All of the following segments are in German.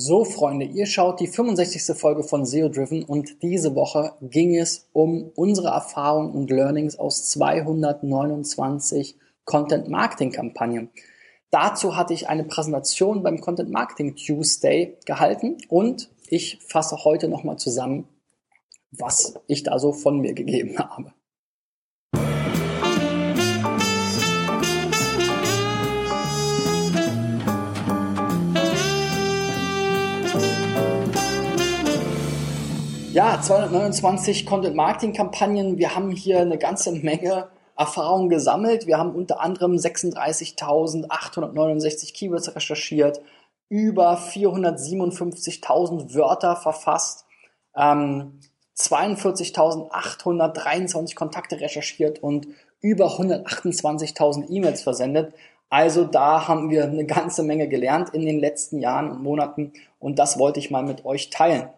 So, Freunde, ihr schaut die 65. Folge von SEO Driven und diese Woche ging es um unsere Erfahrungen und Learnings aus 229 Content Marketing Kampagnen. Dazu hatte ich eine Präsentation beim Content Marketing Tuesday gehalten und ich fasse heute nochmal zusammen, was ich da so von mir gegeben habe. Ja, 229 Content Marketing Kampagnen. Wir haben hier eine ganze Menge Erfahrung gesammelt. Wir haben unter anderem 36.869 Keywords recherchiert, über 457.000 Wörter verfasst, ähm, 42.823 Kontakte recherchiert und über 128.000 E-Mails versendet. Also da haben wir eine ganze Menge gelernt in den letzten Jahren und Monaten und das wollte ich mal mit euch teilen.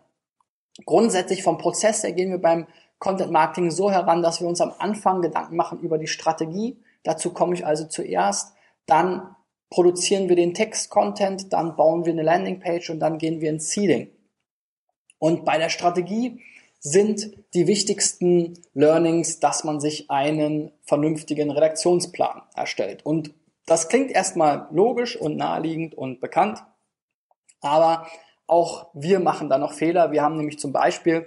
Grundsätzlich vom Prozess her gehen wir beim Content Marketing so heran, dass wir uns am Anfang Gedanken machen über die Strategie. Dazu komme ich also zuerst. Dann produzieren wir den Text-Content, dann bauen wir eine Landingpage und dann gehen wir ins Seeding. Und bei der Strategie sind die wichtigsten Learnings, dass man sich einen vernünftigen Redaktionsplan erstellt. Und das klingt erstmal logisch und naheliegend und bekannt, aber auch wir machen da noch Fehler. Wir haben nämlich zum Beispiel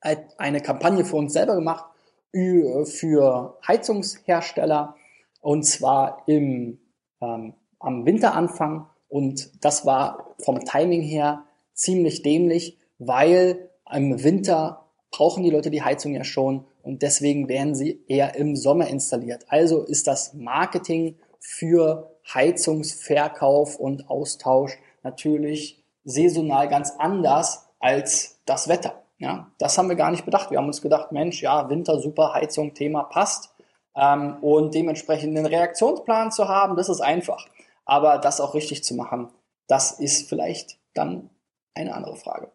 eine Kampagne für uns selber gemacht für Heizungshersteller und zwar im, ähm, am Winteranfang und das war vom Timing her ziemlich dämlich, weil im Winter brauchen die Leute die Heizung ja schon und deswegen werden sie eher im Sommer installiert. Also ist das Marketing für Heizungsverkauf und Austausch natürlich saisonal ganz anders als das Wetter. Ja, das haben wir gar nicht bedacht. Wir haben uns gedacht, Mensch, ja, Winter, super, Heizung, Thema passt. Ähm, und dementsprechend einen Reaktionsplan zu haben, das ist einfach. Aber das auch richtig zu machen, das ist vielleicht dann eine andere Frage.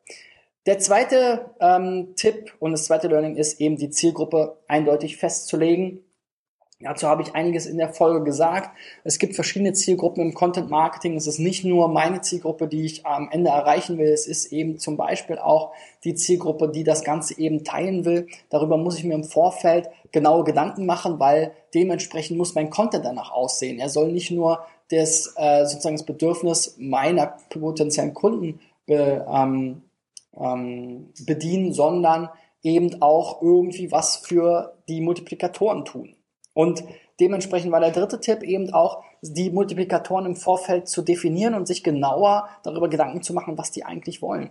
Der zweite ähm, Tipp und das zweite Learning ist eben die Zielgruppe eindeutig festzulegen. Dazu habe ich einiges in der Folge gesagt. Es gibt verschiedene Zielgruppen im Content Marketing. Es ist nicht nur meine Zielgruppe, die ich am Ende erreichen will. Es ist eben zum Beispiel auch die Zielgruppe, die das Ganze eben teilen will. Darüber muss ich mir im Vorfeld genaue Gedanken machen, weil dementsprechend muss mein Content danach aussehen. Er soll nicht nur das, äh, sozusagen das Bedürfnis meiner potenziellen Kunden be, ähm, ähm, bedienen, sondern eben auch irgendwie was für die Multiplikatoren tun. Und dementsprechend war der dritte Tipp eben auch, die Multiplikatoren im Vorfeld zu definieren und sich genauer darüber Gedanken zu machen, was die eigentlich wollen.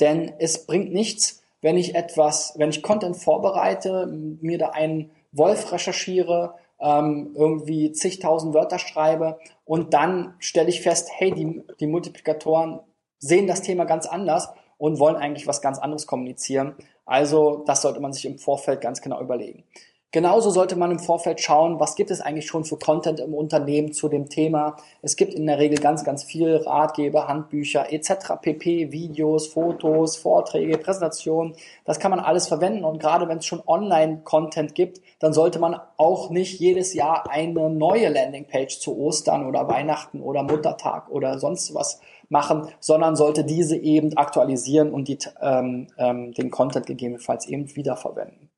Denn es bringt nichts, wenn ich etwas, wenn ich Content vorbereite, mir da einen Wolf recherchiere, ähm, irgendwie zigtausend Wörter schreibe und dann stelle ich fest, hey, die, die Multiplikatoren sehen das Thema ganz anders und wollen eigentlich was ganz anderes kommunizieren. Also das sollte man sich im Vorfeld ganz genau überlegen. Genauso sollte man im Vorfeld schauen, was gibt es eigentlich schon für Content im Unternehmen zu dem Thema. Es gibt in der Regel ganz, ganz viel Ratgeber, Handbücher etc. pp, Videos, Fotos, Vorträge, Präsentationen. Das kann man alles verwenden und gerade wenn es schon Online-Content gibt, dann sollte man auch nicht jedes Jahr eine neue Landingpage zu Ostern oder Weihnachten oder Muttertag oder sonst was machen, sondern sollte diese eben aktualisieren und die, ähm, ähm, den Content gegebenenfalls eben wiederverwenden.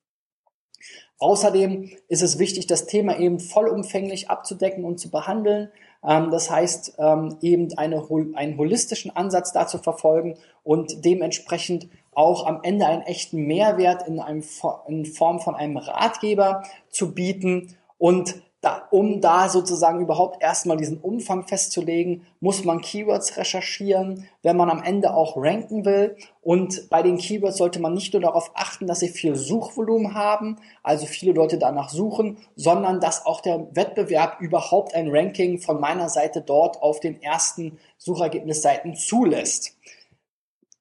Außerdem ist es wichtig, das Thema eben vollumfänglich abzudecken und zu behandeln. Ähm, das heißt, ähm, eben eine, einen holistischen Ansatz dazu verfolgen und dementsprechend auch am Ende einen echten Mehrwert in, einem, in Form von einem Ratgeber zu bieten und da, um da sozusagen überhaupt erstmal diesen Umfang festzulegen, muss man Keywords recherchieren, wenn man am Ende auch ranken will. Und bei den Keywords sollte man nicht nur darauf achten, dass sie viel Suchvolumen haben, also viele Leute danach suchen, sondern dass auch der Wettbewerb überhaupt ein Ranking von meiner Seite dort auf den ersten Suchergebnisseiten zulässt.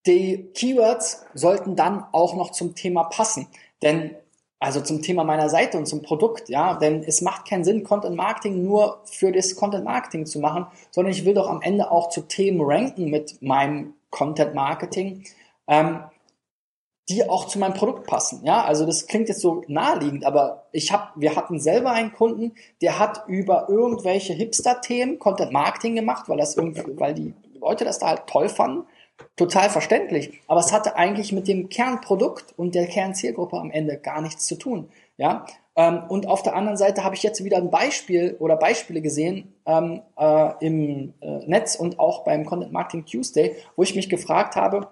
Die Keywords sollten dann auch noch zum Thema passen. Denn also zum Thema meiner Seite und zum Produkt, ja, denn es macht keinen Sinn, Content Marketing nur für das Content Marketing zu machen, sondern ich will doch am Ende auch zu Themen ranken mit meinem Content Marketing, ähm, die auch zu meinem Produkt passen, ja. Also das klingt jetzt so naheliegend, aber ich habe, wir hatten selber einen Kunden, der hat über irgendwelche Hipster-Themen Content Marketing gemacht, weil das irgendwie, weil die Leute das da halt toll fanden. Total verständlich. Aber es hatte eigentlich mit dem Kernprodukt und der Kernzielgruppe am Ende gar nichts zu tun. Ja, ähm, und auf der anderen Seite habe ich jetzt wieder ein Beispiel oder Beispiele gesehen ähm, äh, im äh, Netz und auch beim Content Marketing Tuesday, wo ich mich gefragt habe,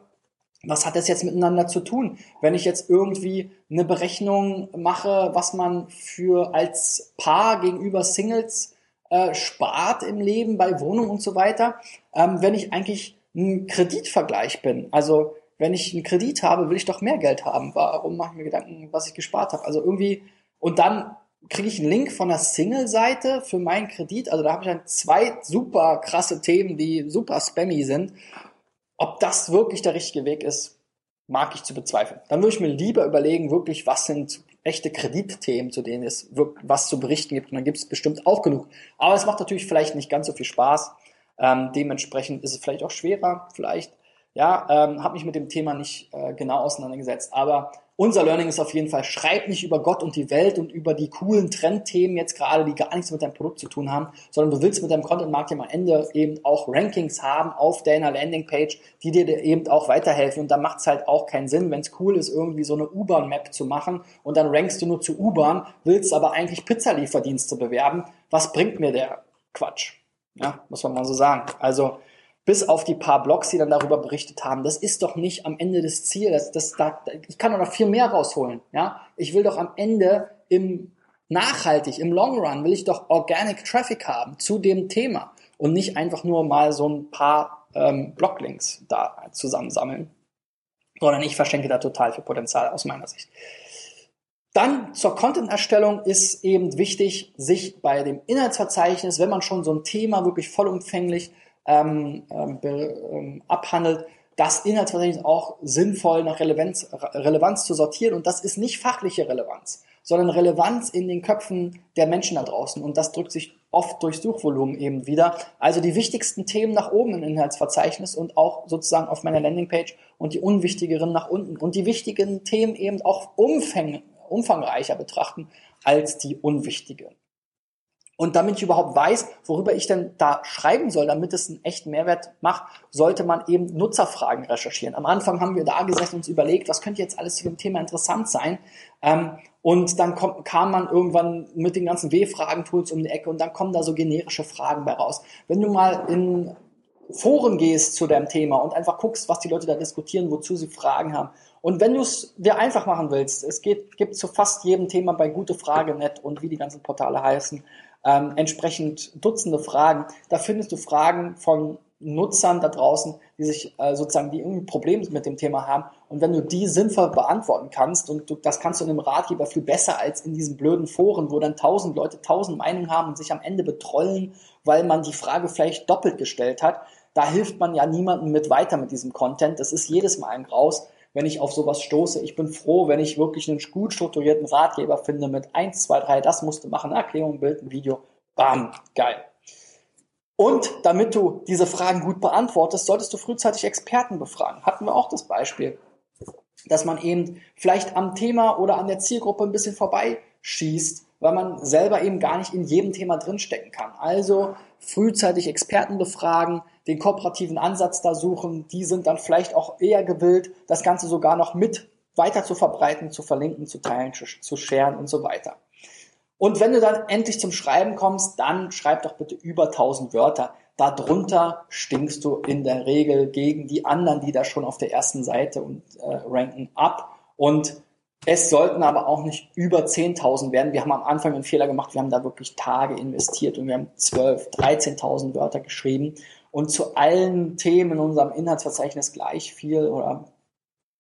was hat das jetzt miteinander zu tun? Wenn ich jetzt irgendwie eine Berechnung mache, was man für als Paar gegenüber Singles äh, spart im Leben bei Wohnung und so weiter, ähm, wenn ich eigentlich ein Kreditvergleich bin. Also wenn ich einen Kredit habe, will ich doch mehr Geld haben. Warum mache ich mir Gedanken, was ich gespart habe? Also irgendwie, und dann kriege ich einen Link von der Single-Seite für meinen Kredit. Also da habe ich dann zwei super krasse Themen, die super spammy sind. Ob das wirklich der richtige Weg ist, mag ich zu bezweifeln. Dann würde ich mir lieber überlegen, wirklich, was sind echte Kreditthemen, zu denen es was zu berichten gibt. Und dann gibt es bestimmt auch genug. Aber es macht natürlich vielleicht nicht ganz so viel Spaß. Ähm, dementsprechend ist es vielleicht auch schwerer, vielleicht. Ja, ähm, habe mich mit dem Thema nicht äh, genau auseinandergesetzt. Aber unser Learning ist auf jeden Fall, schreib nicht über Gott und die Welt und über die coolen Trendthemen jetzt gerade, die gar nichts mit deinem Produkt zu tun haben, sondern du willst mit deinem Content Marketing am Ende eben auch Rankings haben auf deiner Landingpage, die dir eben auch weiterhelfen. Und da macht es halt auch keinen Sinn, wenn es cool ist, irgendwie so eine U-Bahn-Map zu machen und dann rankst du nur zu U-Bahn, willst aber eigentlich Pizzalieferdienste bewerben. Was bringt mir der Quatsch? Ja, muss man mal so sagen. Also, bis auf die paar Blogs, die dann darüber berichtet haben, das ist doch nicht am Ende des Ziels. Das, das, ich kann doch noch viel mehr rausholen. Ja, ich will doch am Ende im nachhaltig, im Long Run will ich doch Organic Traffic haben zu dem Thema und nicht einfach nur mal so ein paar ähm, Bloglinks da zusammensammeln, sondern ich verschenke da total viel Potenzial aus meiner Sicht. Dann zur Content-Erstellung ist eben wichtig, sich bei dem Inhaltsverzeichnis, wenn man schon so ein Thema wirklich vollumfänglich ähm, ähm, ähm, abhandelt, das Inhaltsverzeichnis auch sinnvoll nach Relevanz, Relevanz zu sortieren. Und das ist nicht fachliche Relevanz, sondern Relevanz in den Köpfen der Menschen da draußen. Und das drückt sich oft durch Suchvolumen eben wieder. Also die wichtigsten Themen nach oben im Inhaltsverzeichnis und auch sozusagen auf meiner Landingpage und die unwichtigeren nach unten. Und die wichtigen Themen eben auch umfäng, umfangreicher betrachten als die unwichtigen. Und damit ich überhaupt weiß, worüber ich denn da schreiben soll, damit es einen echten Mehrwert macht, sollte man eben Nutzerfragen recherchieren. Am Anfang haben wir da gesessen und uns überlegt, was könnte jetzt alles zu dem Thema interessant sein. Ähm, und dann kam man irgendwann mit den ganzen W-Fragen-Tools um die Ecke und dann kommen da so generische Fragen bei raus. Wenn du mal in Foren gehst zu deinem Thema und einfach guckst, was die Leute da diskutieren, wozu sie Fragen haben. Und wenn du es dir einfach machen willst, es geht, gibt zu fast jedem Thema bei Gute Frage net und wie die ganzen Portale heißen, ähm, entsprechend Dutzende Fragen. Da findest du Fragen von Nutzern da draußen, die sich äh, sozusagen, die irgendwie Probleme mit dem Thema haben. Und wenn du die sinnvoll beantworten kannst, und du, das kannst du in einem Ratgeber viel besser als in diesen blöden Foren, wo dann tausend Leute tausend Meinungen haben und sich am Ende betrollen, weil man die Frage vielleicht doppelt gestellt hat, da hilft man ja niemandem mit weiter mit diesem Content. Das ist jedes Mal ein Graus wenn ich auf sowas stoße. Ich bin froh, wenn ich wirklich einen gut strukturierten Ratgeber finde mit 1, 2, 3, das musst du machen, Erklärung, Bild, ein Video. Bam, geil. Und damit du diese Fragen gut beantwortest, solltest du frühzeitig Experten befragen. Hatten wir auch das Beispiel, dass man eben vielleicht am Thema oder an der Zielgruppe ein bisschen vorbeischießt, weil man selber eben gar nicht in jedem Thema drinstecken kann. Also frühzeitig Experten befragen, den kooperativen Ansatz da suchen, die sind dann vielleicht auch eher gewillt, das Ganze sogar noch mit weiter zu verbreiten, zu verlinken, zu teilen, zu, zu sharen und so weiter. Und wenn du dann endlich zum Schreiben kommst, dann schreib doch bitte über 1000 Wörter. Darunter stinkst du in der Regel gegen die anderen, die da schon auf der ersten Seite und äh, ranken ab. Und es sollten aber auch nicht über 10.000 werden. Wir haben am Anfang einen Fehler gemacht. Wir haben da wirklich Tage investiert und wir haben 12, 13.000 Wörter geschrieben und zu allen Themen in unserem Inhaltsverzeichnis gleich viel oder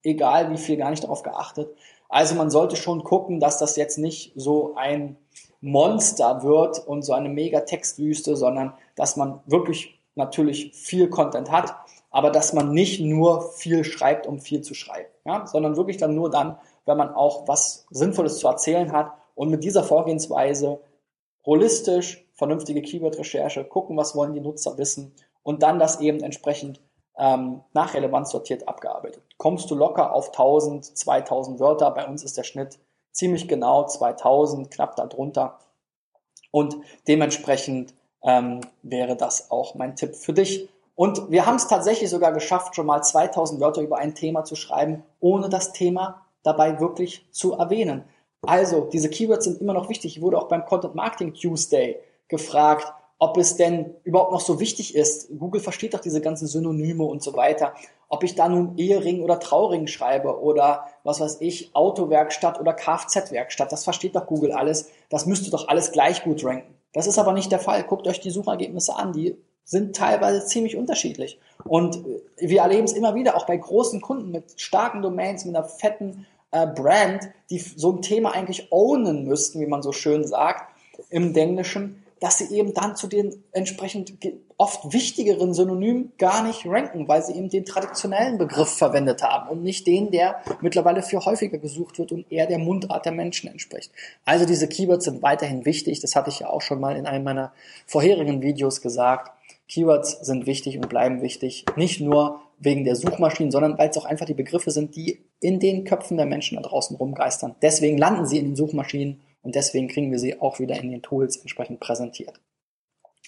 egal wie viel gar nicht darauf geachtet. Also man sollte schon gucken, dass das jetzt nicht so ein Monster wird und so eine mega Textwüste, sondern dass man wirklich natürlich viel Content hat, aber dass man nicht nur viel schreibt, um viel zu schreiben, ja, sondern wirklich dann nur dann, wenn man auch was Sinnvolles zu erzählen hat und mit dieser Vorgehensweise holistisch, vernünftige Keyword-Recherche, gucken, was wollen die Nutzer wissen und dann das eben entsprechend ähm, nach Relevanz sortiert abgearbeitet. Kommst du locker auf 1000, 2000 Wörter, bei uns ist der Schnitt ziemlich genau 2000, knapp darunter. Und dementsprechend ähm, wäre das auch mein Tipp für dich. Und wir haben es tatsächlich sogar geschafft, schon mal 2000 Wörter über ein Thema zu schreiben, ohne das Thema dabei wirklich zu erwähnen. Also, diese Keywords sind immer noch wichtig. Ich wurde auch beim Content Marketing Tuesday gefragt, ob es denn überhaupt noch so wichtig ist. Google versteht doch diese ganzen Synonyme und so weiter. Ob ich da nun Ehering oder Trauring schreibe oder was weiß ich, Autowerkstatt oder Kfz-Werkstatt, das versteht doch Google alles. Das müsste doch alles gleich gut ranken. Das ist aber nicht der Fall. Guckt euch die Suchergebnisse an. Die sind teilweise ziemlich unterschiedlich. Und wir erleben es immer wieder, auch bei großen Kunden mit starken Domains, mit einer fetten äh, Brand, die so ein Thema eigentlich ownen müssten, wie man so schön sagt, im Englischen, dass sie eben dann zu den entsprechend oft wichtigeren Synonymen gar nicht ranken, weil sie eben den traditionellen Begriff verwendet haben und nicht den, der mittlerweile viel häufiger gesucht wird und eher der Mundart der Menschen entspricht. Also diese Keywords sind weiterhin wichtig. Das hatte ich ja auch schon mal in einem meiner vorherigen Videos gesagt. Keywords sind wichtig und bleiben wichtig. Nicht nur wegen der Suchmaschinen, sondern weil es auch einfach die Begriffe sind, die in den Köpfen der Menschen da draußen rumgeistern. Deswegen landen sie in den Suchmaschinen und deswegen kriegen wir sie auch wieder in den Tools entsprechend präsentiert.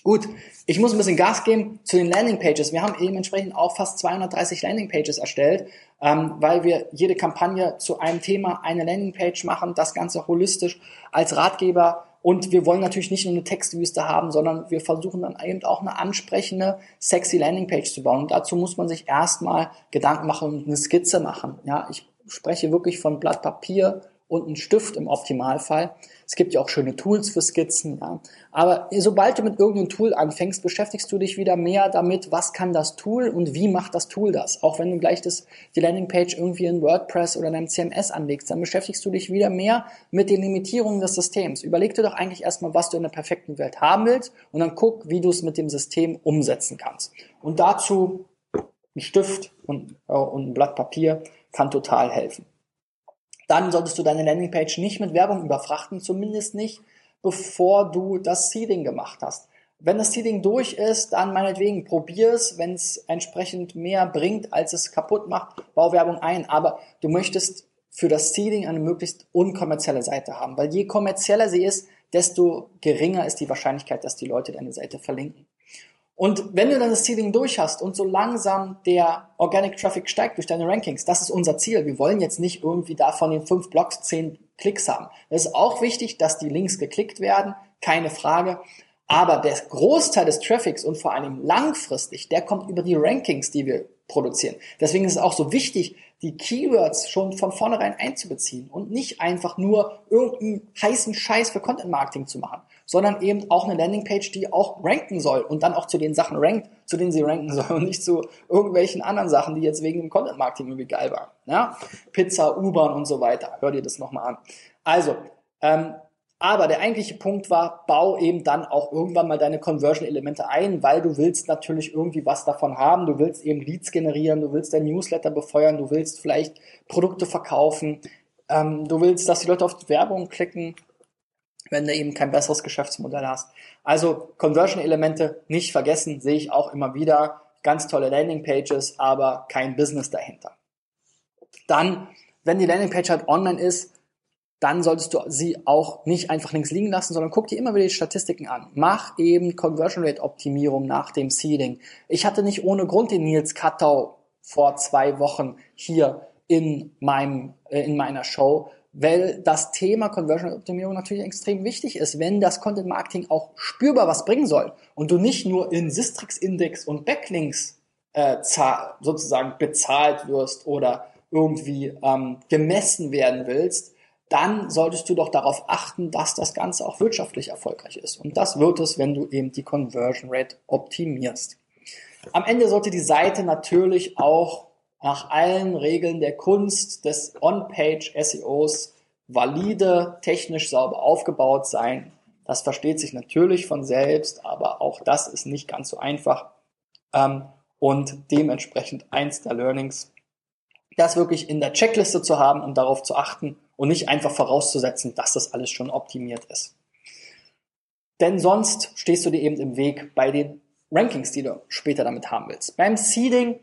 Gut, ich muss ein bisschen Gas geben zu den Landingpages. Wir haben eben entsprechend auch fast 230 Landingpages erstellt, ähm, weil wir jede Kampagne zu einem Thema eine Landingpage machen, das Ganze holistisch als Ratgeber und wir wollen natürlich nicht nur eine Textwüste haben, sondern wir versuchen dann eben auch eine ansprechende, sexy Landingpage zu bauen. Und dazu muss man sich erstmal Gedanken machen und eine Skizze machen. Ja, ich spreche wirklich von Blatt Papier und einen Stift im Optimalfall. Es gibt ja auch schöne Tools für Skizzen. Ja. Aber sobald du mit irgendeinem Tool anfängst, beschäftigst du dich wieder mehr damit, was kann das Tool und wie macht das Tool das. Auch wenn du gleich das, die Landingpage irgendwie in WordPress oder in einem CMS anlegst, dann beschäftigst du dich wieder mehr mit den Limitierungen des Systems. Überleg dir doch eigentlich erstmal, was du in der perfekten Welt haben willst und dann guck, wie du es mit dem System umsetzen kannst. Und dazu ein Stift und, äh, und ein Blatt Papier kann total helfen dann solltest du deine Landingpage nicht mit Werbung überfrachten, zumindest nicht, bevor du das Seeding gemacht hast. Wenn das Seeding durch ist, dann meinetwegen probier es. Wenn es entsprechend mehr bringt, als es kaputt macht, bau Werbung ein. Aber du möchtest für das Seeding eine möglichst unkommerzielle Seite haben. Weil je kommerzieller sie ist, desto geringer ist die Wahrscheinlichkeit, dass die Leute deine Seite verlinken. Und wenn du dann das Seeding durch hast und so langsam der Organic Traffic steigt durch deine Rankings, das ist unser Ziel. Wir wollen jetzt nicht irgendwie da von den fünf Blogs zehn Klicks haben. Es ist auch wichtig, dass die Links geklickt werden, keine Frage. Aber der Großteil des Traffics und vor allem langfristig, der kommt über die Rankings, die wir produzieren. Deswegen ist es auch so wichtig, die Keywords schon von vornherein einzubeziehen und nicht einfach nur irgendeinen heißen Scheiß für Content Marketing zu machen, sondern eben auch eine Landingpage, die auch ranken soll und dann auch zu den Sachen rankt, zu denen sie ranken soll und nicht zu irgendwelchen anderen Sachen, die jetzt wegen dem Content Marketing irgendwie geil waren. Ja? Pizza, U-Bahn und so weiter. Hör dir das nochmal an. Also, ähm, aber der eigentliche Punkt war, bau eben dann auch irgendwann mal deine Conversion-Elemente ein, weil du willst natürlich irgendwie was davon haben. Du willst eben Leads generieren, du willst dein Newsletter befeuern, du willst vielleicht Produkte verkaufen, ähm, du willst, dass die Leute auf Werbung klicken, wenn du eben kein besseres Geschäftsmodell hast. Also Conversion-Elemente nicht vergessen, sehe ich auch immer wieder. Ganz tolle Landing-Pages, aber kein Business dahinter. Dann, wenn die Landing-Page halt online ist, dann solltest du sie auch nicht einfach links liegen lassen, sondern guck dir immer wieder die Statistiken an. Mach eben Conversion Rate Optimierung nach dem Seeding. Ich hatte nicht ohne Grund den Nils Kattau vor zwei Wochen hier in meinem, äh, in meiner Show, weil das Thema Conversion Optimierung natürlich extrem wichtig ist, wenn das Content Marketing auch spürbar was bringen soll und du nicht nur in Sistrix Index und Backlinks äh, sozusagen bezahlt wirst oder irgendwie ähm, gemessen werden willst, dann solltest du doch darauf achten, dass das Ganze auch wirtschaftlich erfolgreich ist. Und das wird es, wenn du eben die Conversion Rate optimierst. Am Ende sollte die Seite natürlich auch nach allen Regeln der Kunst des On-Page SEOs valide, technisch sauber aufgebaut sein. Das versteht sich natürlich von selbst, aber auch das ist nicht ganz so einfach. Ähm, und dementsprechend eins der Learnings, das wirklich in der Checkliste zu haben und darauf zu achten, und nicht einfach vorauszusetzen, dass das alles schon optimiert ist. Denn sonst stehst du dir eben im Weg bei den Rankings, die du später damit haben willst. Beim Seeding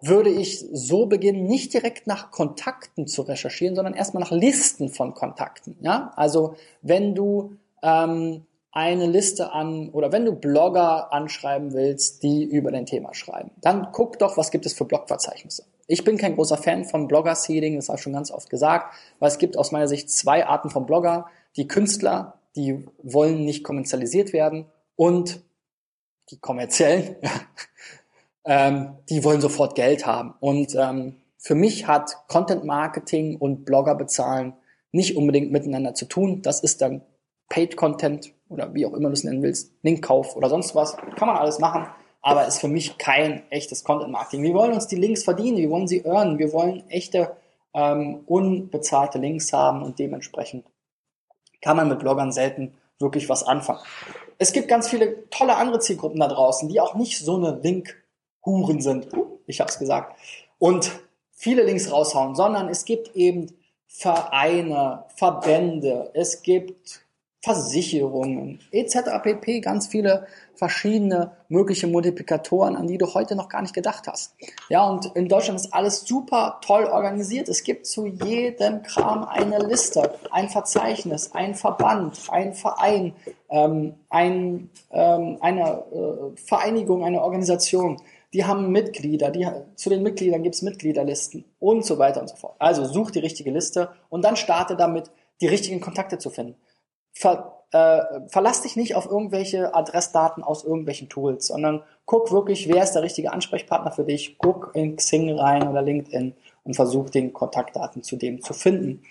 würde ich so beginnen, nicht direkt nach Kontakten zu recherchieren, sondern erstmal nach Listen von Kontakten. Ja? Also wenn du ähm, eine Liste an oder wenn du Blogger anschreiben willst, die über dein Thema schreiben, dann guck doch, was gibt es für Blogverzeichnisse. Ich bin kein großer Fan von Blogger-Seeding, das habe ich schon ganz oft gesagt, weil es gibt aus meiner Sicht zwei Arten von Blogger. Die Künstler, die wollen nicht kommerzialisiert werden und die kommerziellen, ähm, die wollen sofort Geld haben. Und ähm, für mich hat Content Marketing und Blogger bezahlen nicht unbedingt miteinander zu tun. Das ist dann Paid Content oder wie auch immer du es nennen willst, Linkkauf oder sonst was. Kann man alles machen, aber ist für mich kein echtes Content Marketing. Wir wollen uns die Links verdienen, wir wollen sie earnen, wir wollen echte ähm, unbezahlte Links haben und dementsprechend kann man mit Bloggern selten wirklich was anfangen. Es gibt ganz viele tolle andere Zielgruppen da draußen, die auch nicht so eine Link-Huren sind. Ich habe es gesagt. Und viele Links raushauen, sondern es gibt eben Vereine, Verbände, es gibt Versicherungen etc. pp. Ganz viele verschiedene mögliche Multiplikatoren, an die du heute noch gar nicht gedacht hast. Ja, und in Deutschland ist alles super toll organisiert. Es gibt zu jedem Kram eine Liste, ein Verzeichnis, ein Verband, ein Verein, ähm, ein, ähm, eine äh, Vereinigung, eine Organisation. Die haben Mitglieder, die, zu den Mitgliedern gibt es Mitgliederlisten und so weiter und so fort. Also such die richtige Liste und dann starte damit, die richtigen Kontakte zu finden ver, äh, verlass dich nicht auf irgendwelche Adressdaten aus irgendwelchen Tools, sondern guck wirklich, wer ist der richtige Ansprechpartner für dich, guck in Xing rein oder LinkedIn und versuch den Kontaktdaten zu dem zu finden.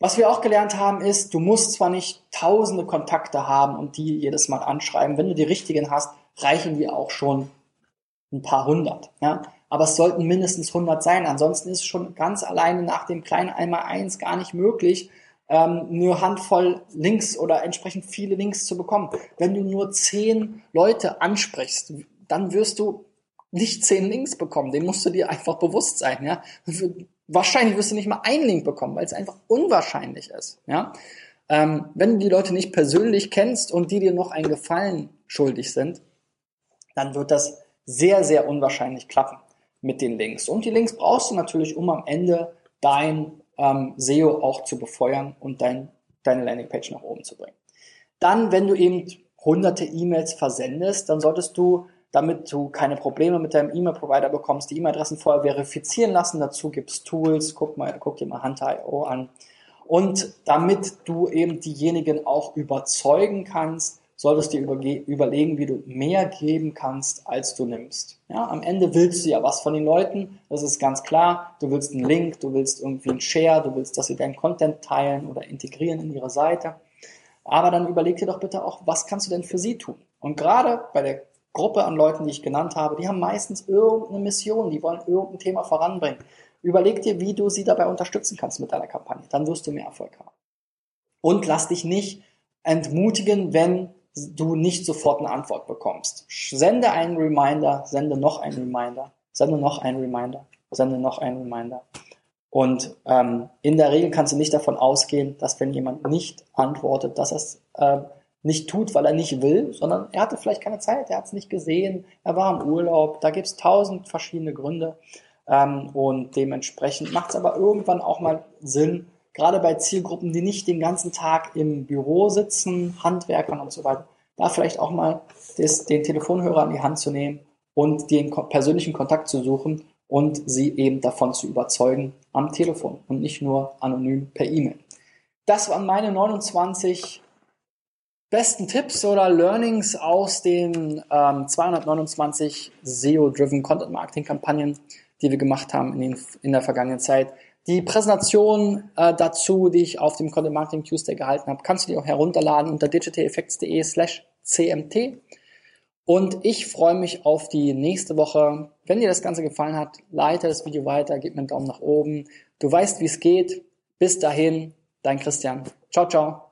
Was wir auch gelernt haben ist, du musst zwar nicht tausende Kontakte haben und die jedes Mal anschreiben, wenn du die richtigen hast, reichen die auch schon ein paar hundert. Ja? Aber es sollten mindestens 100 sein. Ansonsten ist es schon ganz alleine nach dem kleinen Einmal-Eins gar nicht möglich, ähm, nur Handvoll Links oder entsprechend viele Links zu bekommen. Wenn du nur zehn Leute ansprichst, dann wirst du nicht zehn Links bekommen. Den musst du dir einfach bewusst sein. Ja? Wahrscheinlich wirst du nicht mal einen Link bekommen, weil es einfach unwahrscheinlich ist. Ja? Ähm, wenn du die Leute nicht persönlich kennst und die dir noch einen Gefallen schuldig sind, dann wird das sehr, sehr unwahrscheinlich klappen mit den Links. Und die Links brauchst du natürlich, um am Ende dein ähm, SEO auch zu befeuern und dein, deine Landingpage nach oben zu bringen. Dann, wenn du eben hunderte E-Mails versendest, dann solltest du, damit du keine Probleme mit deinem E-Mail-Provider bekommst, die E-Mail-Adressen vorher verifizieren lassen. Dazu gibt's Tools, guck mal, guck dir mal Hunter.io an. Und damit du eben diejenigen auch überzeugen kannst, solltest dir überlegen, wie du mehr geben kannst, als du nimmst. Ja, am Ende willst du ja was von den Leuten, das ist ganz klar. Du willst einen Link, du willst irgendwie einen Share, du willst, dass sie deinen Content teilen oder integrieren in ihre Seite. Aber dann überleg dir doch bitte auch, was kannst du denn für sie tun? Und gerade bei der Gruppe an Leuten, die ich genannt habe, die haben meistens irgendeine Mission, die wollen irgendein Thema voranbringen. Überleg dir, wie du sie dabei unterstützen kannst mit deiner Kampagne. Dann wirst du mehr Erfolg haben. Und lass dich nicht entmutigen, wenn du nicht sofort eine Antwort bekommst. Sende einen Reminder, sende noch einen Reminder, sende noch einen Reminder, sende noch einen Reminder. Und ähm, in der Regel kannst du nicht davon ausgehen, dass wenn jemand nicht antwortet, dass er es äh, nicht tut, weil er nicht will, sondern er hatte vielleicht keine Zeit, er hat es nicht gesehen, er war im Urlaub, da gibt es tausend verschiedene Gründe. Ähm, und dementsprechend macht es aber irgendwann auch mal Sinn, gerade bei Zielgruppen, die nicht den ganzen Tag im Büro sitzen, Handwerkern und so weiter, da vielleicht auch mal das, den Telefonhörer an die Hand zu nehmen und den persönlichen Kontakt zu suchen und sie eben davon zu überzeugen am Telefon und nicht nur anonym per E-Mail. Das waren meine 29 besten Tipps oder Learnings aus den ähm, 229 SEO-driven Content Marketing Kampagnen, die wir gemacht haben in, den, in der vergangenen Zeit. Die Präsentation äh, dazu, die ich auf dem Content Marketing Tuesday gehalten habe, kannst du dir auch herunterladen unter digitaleffects.de slash cmt. Und ich freue mich auf die nächste Woche. Wenn dir das Ganze gefallen hat, leite das Video weiter, gib mir einen Daumen nach oben. Du weißt, wie es geht. Bis dahin, dein Christian. Ciao, ciao.